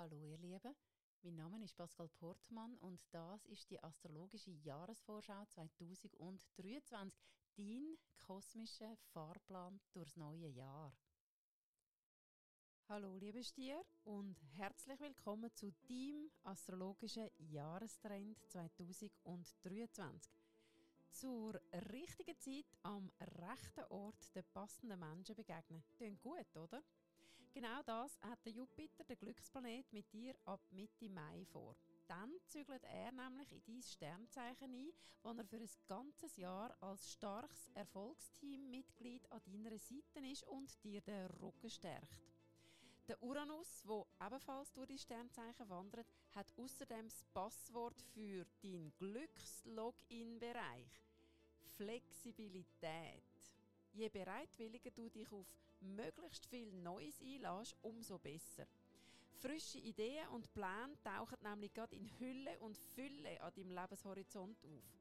Hallo ihr Lieben, mein Name ist Pascal Portmann und das ist die astrologische Jahresvorschau 2023, dein kosmischer Fahrplan durchs neue Jahr. Hallo liebe Stier und herzlich willkommen zu deinem astrologischen Jahrestrend 2023. Zur richtigen Zeit am rechten Ort den passenden Menschen begegnen. Klingt gut, oder? Genau das hat der Jupiter, der Glücksplanet, mit dir ab Mitte Mai vor. Dann zügelt er nämlich in dein Sternzeichen ein, wo er für ein ganzes Jahr als starkes Erfolgsteammitglied an deiner Seite ist und dir den Rücken stärkt. Der Uranus, wo ebenfalls durch die Sternzeichen wandert, hat außerdem das Passwort für deinen Glücks-Login-Bereich. Flexibilität. Je bereitwilliger du dich auf möglichst viel Neues einlässt, umso besser. Frische Ideen und Pläne tauchen nämlich gerade in Hülle und Fülle an deinem Lebenshorizont auf.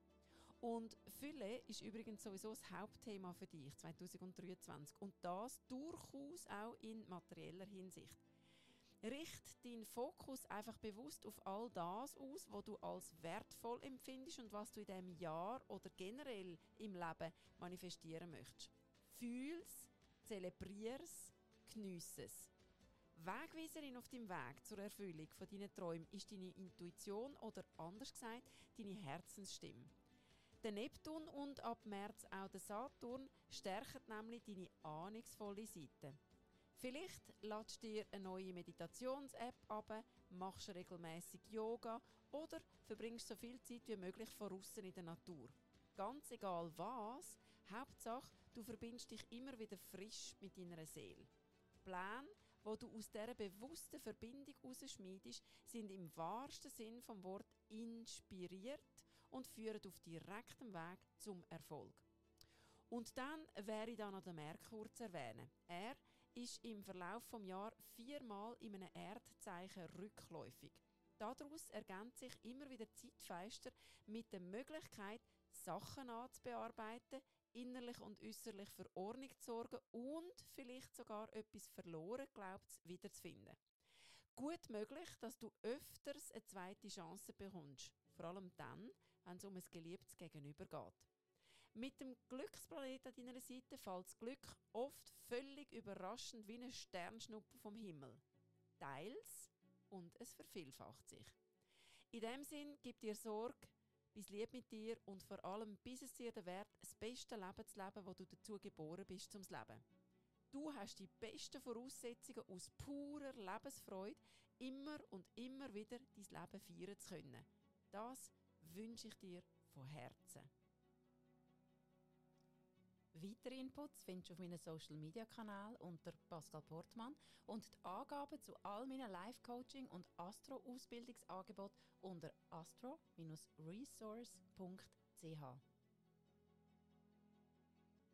Und Fülle ist übrigens sowieso das Hauptthema für dich 2023 und das durchaus auch in materieller Hinsicht. Richt deinen Fokus einfach bewusst auf all das aus, was du als wertvoll empfindest und was du in diesem Jahr oder generell im Leben manifestieren möchtest. Fühl's, zelebrier's, geniess Wegweiserin auf deinem Weg zur Erfüllung von deinen Träumen ist deine Intuition oder anders gesagt deine Herzensstimme. Der Neptun und ab März auch der Saturn stärken nämlich deine ahnungsvolle Seite. Vielleicht ladest du dir eine neue Meditations-App ab, machst regelmäßig Yoga oder verbringst so viel Zeit wie möglich draußen in der Natur. Ganz egal was, Hauptsache, du verbindest dich immer wieder frisch mit deiner Seele. Pläne, wo du aus dieser bewussten Verbindung herausschmiedest, sind im wahrsten Sinn vom Wort inspiriert und führen auf direktem Weg zum Erfolg. Und dann wäre da noch der Merkur zu erwähnen. Er ist im Verlauf vom Jahr viermal in einem Erdzeichen rückläufig. Daraus ergänzt sich immer wieder Zeitfeister mit der Möglichkeit, Sachen anzubearbeiten, innerlich und äußerlich für Ordnung zu sorgen und vielleicht sogar etwas verloren glaubt wiederzufinden. Gut möglich, dass du öfters eine zweite Chance bekommst, vor allem dann, wenn es um ein geliebtes Gegenüber geht. Mit dem Glücksplanet an deiner Seite fällt das Glück oft völlig überraschend wie eine Sternschnuppe vom Himmel. Teils und es vervielfacht sich. In dem Sinn gibt dir Sorge, bis lieb mit dir und vor allem bis es dir den Wert, das beste Leben zu leben, wo du dazu geboren bist zum Leben. Du hast die besten Voraussetzungen aus purer Lebensfreude, immer und immer wieder dein Leben feiern zu können. Das wünsche ich dir von Herzen. Weitere Inputs findest du auf meinem Social Media Kanal unter Pascal Portmann und die Angaben zu all meinen Live-Coaching und Astro-Ausbildungsangeboten unter astro-resource.ch.